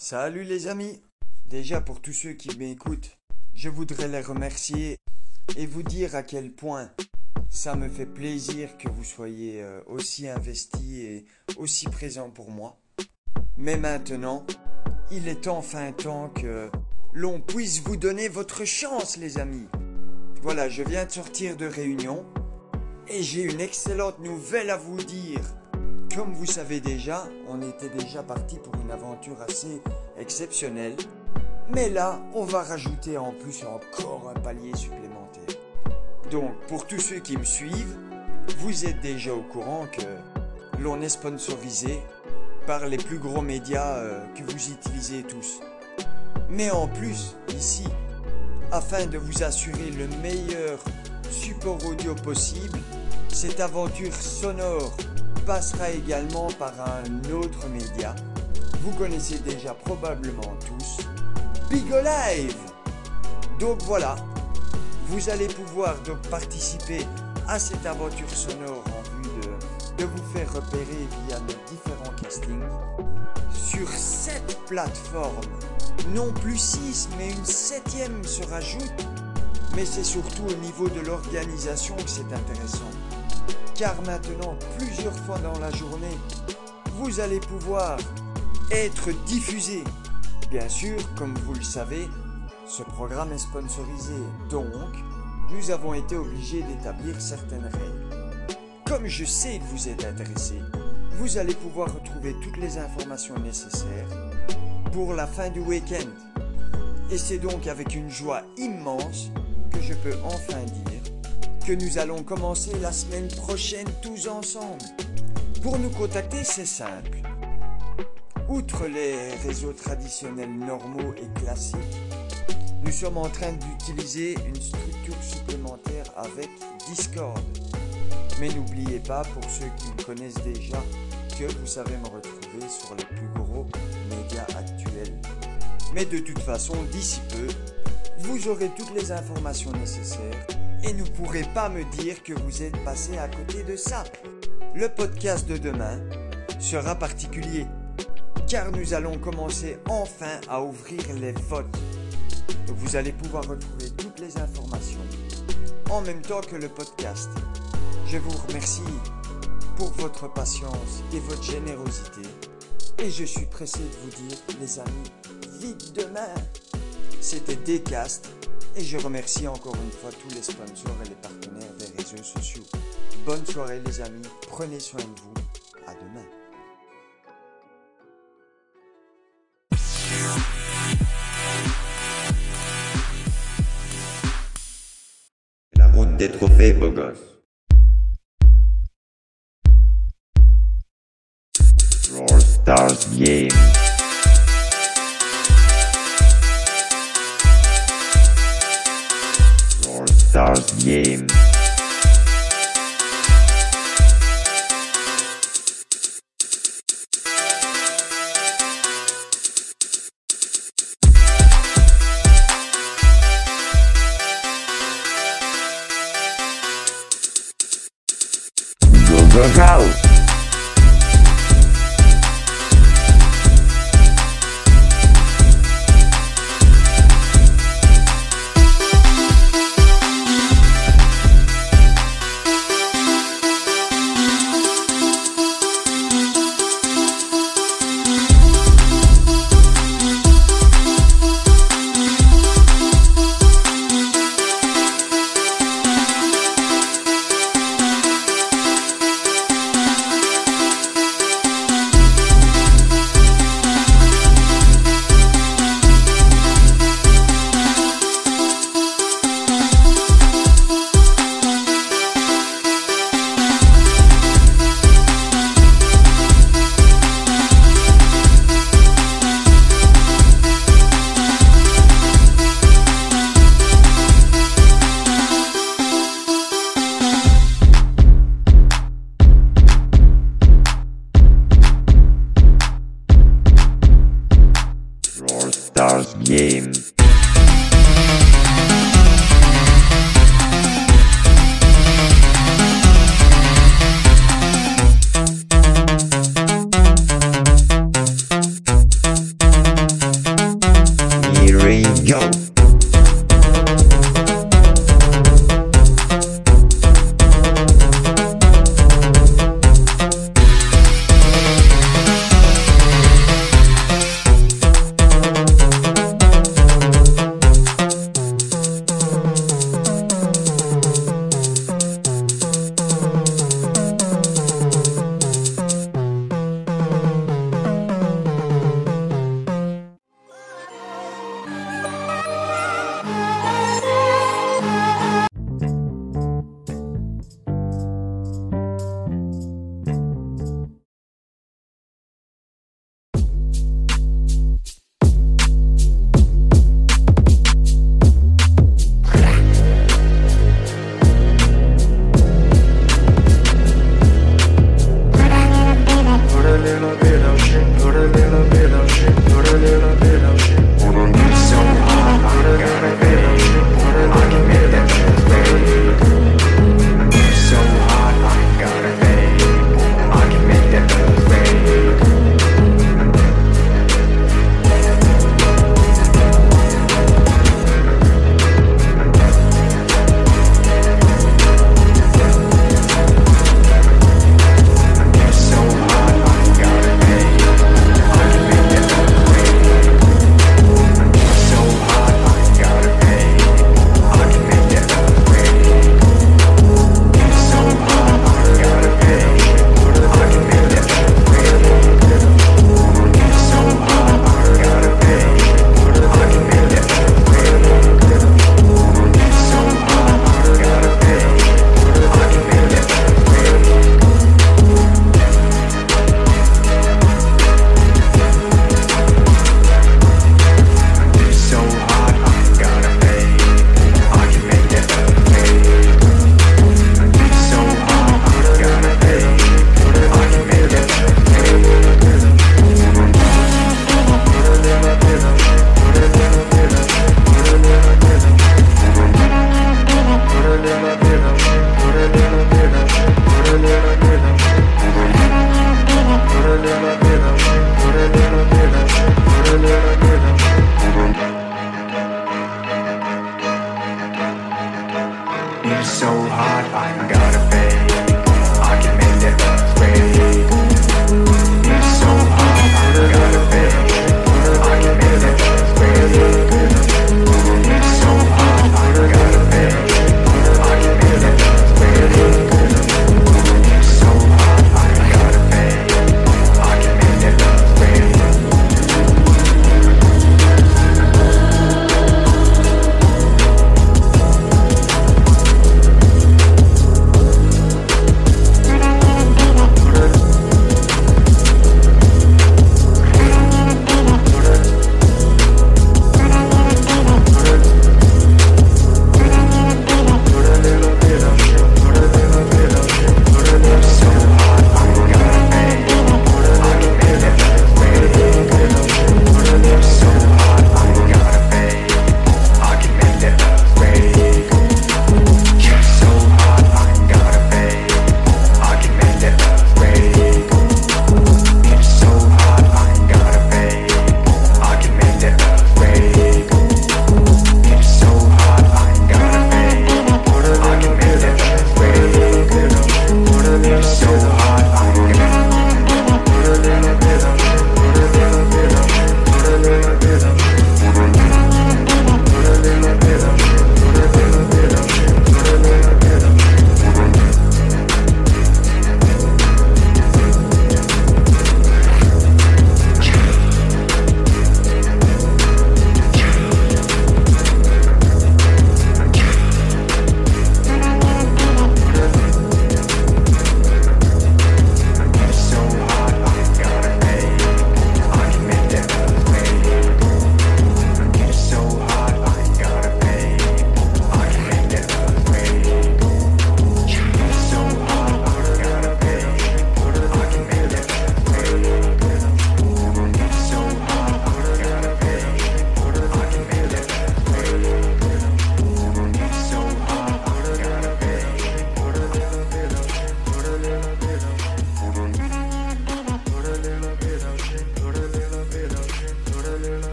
Salut les amis Déjà pour tous ceux qui m'écoutent, je voudrais les remercier et vous dire à quel point ça me fait plaisir que vous soyez euh, aussi investis et aussi présents pour moi. Mais maintenant, il est enfin temps que l'on puisse vous donner votre chance les amis. Voilà, je viens de sortir de réunion et j'ai une excellente nouvelle à vous dire. Comme vous savez déjà, on était déjà parti pour une aventure assez exceptionnelle. Mais là, on va rajouter en plus encore un palier supplémentaire. Donc, pour tous ceux qui me suivent, vous êtes déjà au courant que l'on est sponsorisé par les plus gros médias euh, que vous utilisez tous. Mais en plus, ici, afin de vous assurer le meilleur support audio possible, cette aventure sonore passera également par un autre média. Vous connaissez déjà probablement tous Bigo Live. Donc voilà, vous allez pouvoir donc participer à cette aventure sonore en vue de, de vous faire repérer via nos différents castings sur cette plateforme. Non plus six, mais une septième se rajoute. Mais c'est surtout au niveau de l'organisation que c'est intéressant car maintenant, plusieurs fois dans la journée, vous allez pouvoir être diffusé. Bien sûr, comme vous le savez, ce programme est sponsorisé, donc nous avons été obligés d'établir certaines règles. Comme je sais que vous êtes intéressé, vous allez pouvoir retrouver toutes les informations nécessaires pour la fin du week-end. Et c'est donc avec une joie immense que je peux enfin dire nous allons commencer la semaine prochaine tous ensemble. Pour nous contacter, c'est simple. Outre les réseaux traditionnels normaux et classiques, nous sommes en train d'utiliser une structure supplémentaire avec Discord. Mais n'oubliez pas, pour ceux qui me connaissent déjà, que vous savez me retrouver sur les plus gros médias actuels. Mais de toute façon, d'ici peu, vous aurez toutes les informations nécessaires et ne pourrez pas me dire que vous êtes passé à côté de ça. Le podcast de demain sera particulier, car nous allons commencer enfin à ouvrir les votes. Vous allez pouvoir retrouver toutes les informations en même temps que le podcast. Je vous remercie pour votre patience et votre générosité. Et je suis pressé de vous dire, les amis, vite demain. C'était Decast et je remercie encore une fois tous les sponsors et les partenaires des réseaux sociaux. Bonne soirée les amis, prenez soin de vous, à demain. La route des trophées, beau gosse. Game.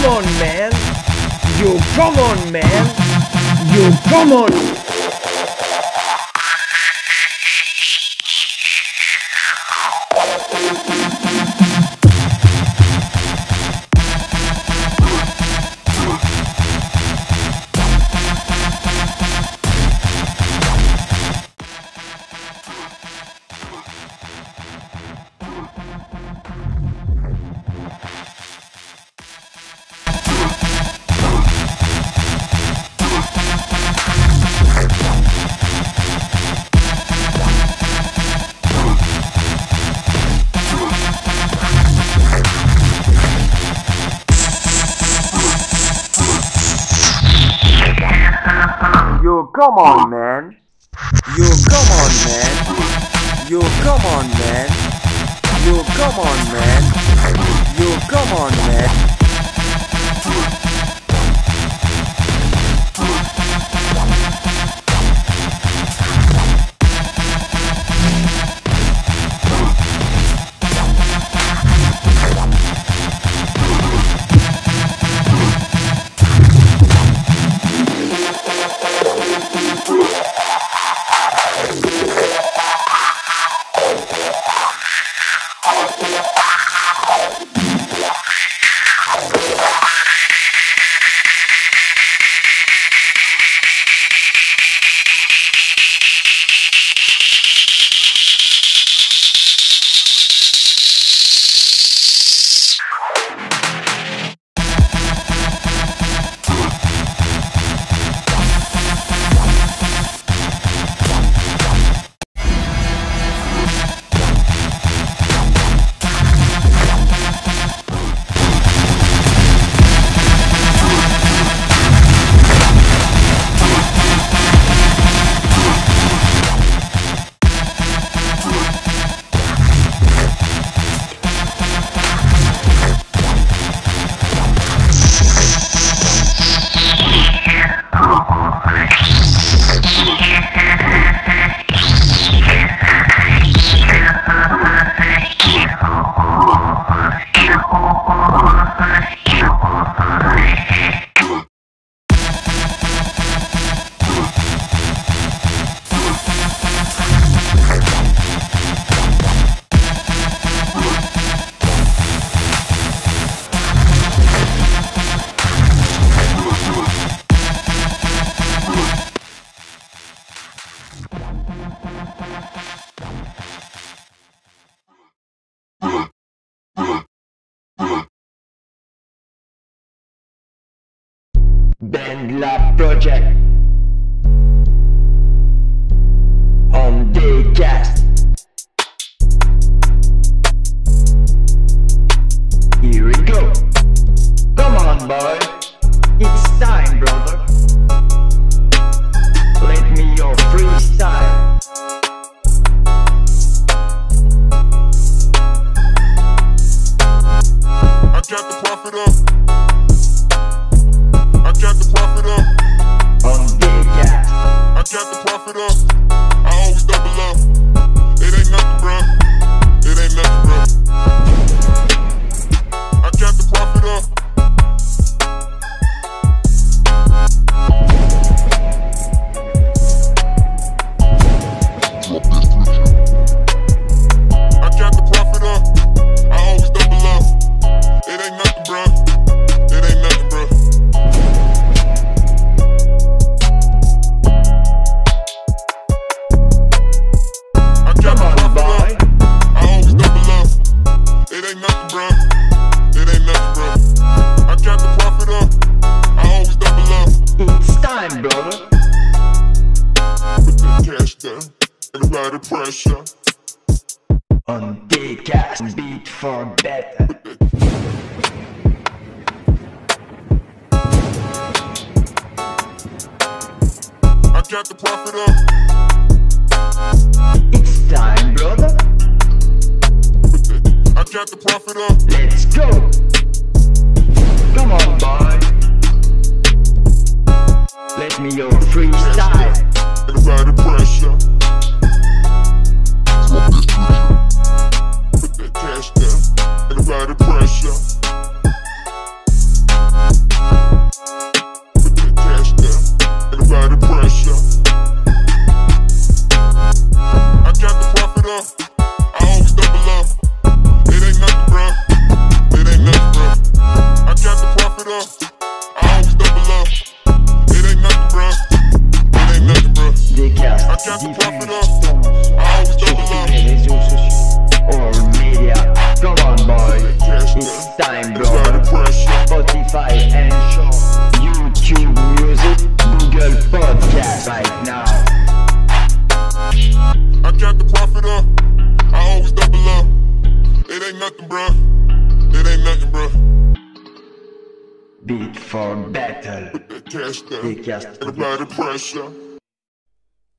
Come on, man! You come on, man! You come on! Come on, man. Yo, come on, man. Yo, come on, man. Yo, come on, man. Yo, come on, man. Bandlab Project on Daycast. Here we go. Come on, boy. It's time, brother. Let me your freestyle. I got the profit up.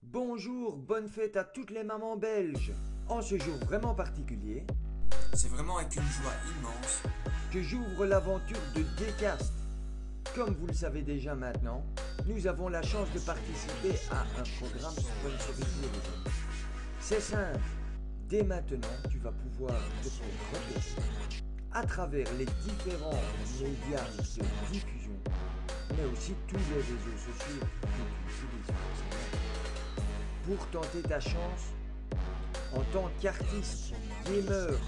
Bonjour, bonne fête à toutes les mamans belges. En ce jour vraiment particulier, C'est vraiment avec une joie immense que j'ouvre l'aventure de Dcast. Comme vous le savez déjà maintenant, nous avons la chance de participer à un programme sponsorisé. C'est simple. Dès maintenant, tu vas pouvoir te faire à travers les différents médias de diffusion, aussi tous les réseaux sociaux. Pour tenter ta chance en tant qu'artiste, gamer,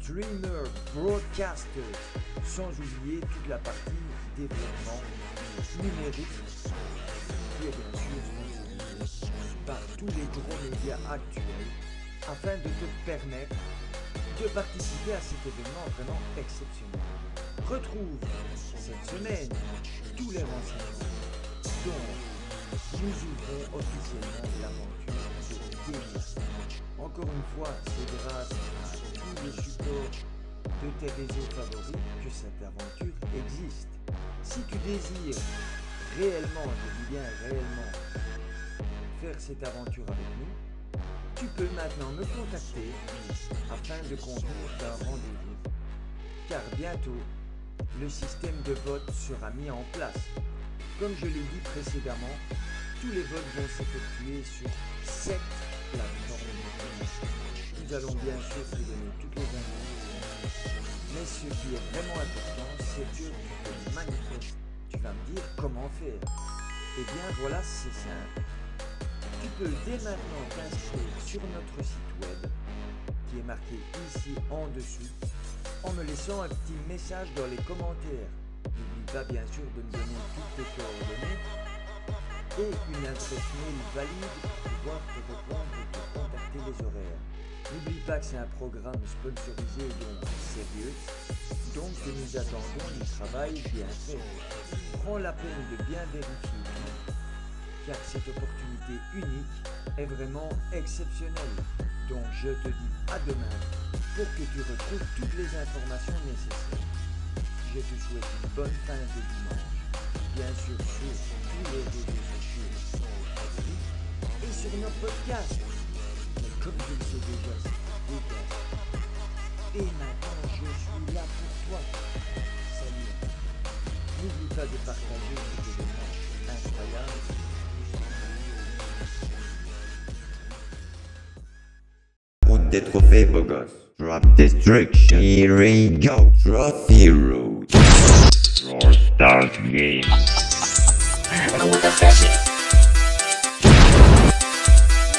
streamer, broadcaster, sans oublier toute la partie développement numérique qui est bien sûr par tous les gros médias actuels afin de te permettre de participer à cet événement vraiment exceptionnel. Retrouve cette semaine tous les renseignements dont nous ouvrons officiellement l'aventure de Gaming. Encore une fois, c'est grâce à tous les supports de tes réseaux favoris que cette aventure existe. Si tu désires réellement, je dis bien réellement, faire cette aventure avec nous, tu peux maintenant me contacter afin de convenir d'un rendez-vous. Car bientôt, le système de vote sera mis en place. Comme je l'ai dit précédemment, tous les votes vont s'effectuer sur cette plateforme. Nous allons bien sûr te donner toutes les informations. Mais ce qui est vraiment important, c'est que tu te manifestes. Tu vas me dire comment faire. Eh bien voilà, c'est simple. Tu peux dès maintenant t'inscrire sur notre site web qui est marqué ici en dessous en me laissant un petit message dans les commentaires. N'oublie pas bien sûr de me donner toutes tes coordonnées et une adresse mail valide pour pouvoir te répondre et te contacter les horaires. N'oublie pas que c'est un programme sponsorisé donc sérieux, donc nous attendons du travail bien fait. Prends la peine de bien vérifier car cette opportunité unique est vraiment exceptionnelle. Donc je te dis à demain pour que tu retrouves toutes les informations nécessaires. Je te souhaite une bonne fin de dimanche, bien sûr sur tous les réseaux sociaux et sur nos podcasts. Mais comme je le sais déjà, c'est podcast. Et maintenant, je suis là pour toi. Salut. N'oublie pas de partager cet événement incroyable. Beau gosse. Drop destruction. Here we go. Draw zero. Roar start game.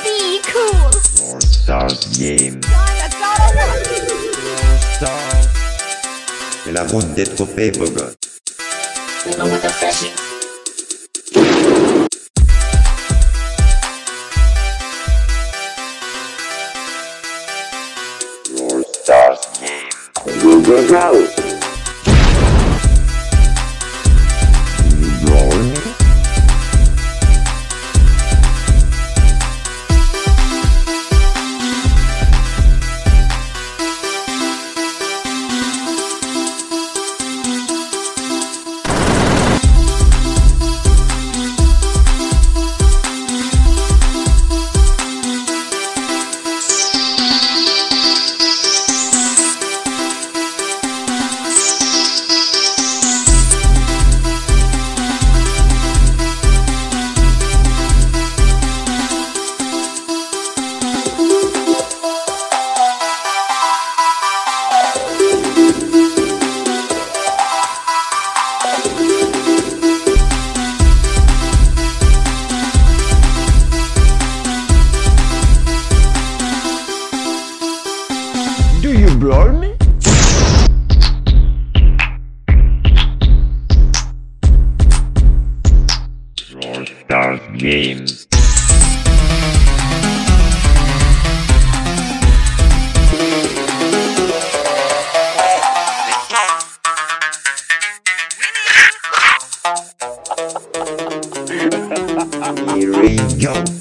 Be cool. Roar start game. Star. La vendette trop faible, gosse. Brown. yo.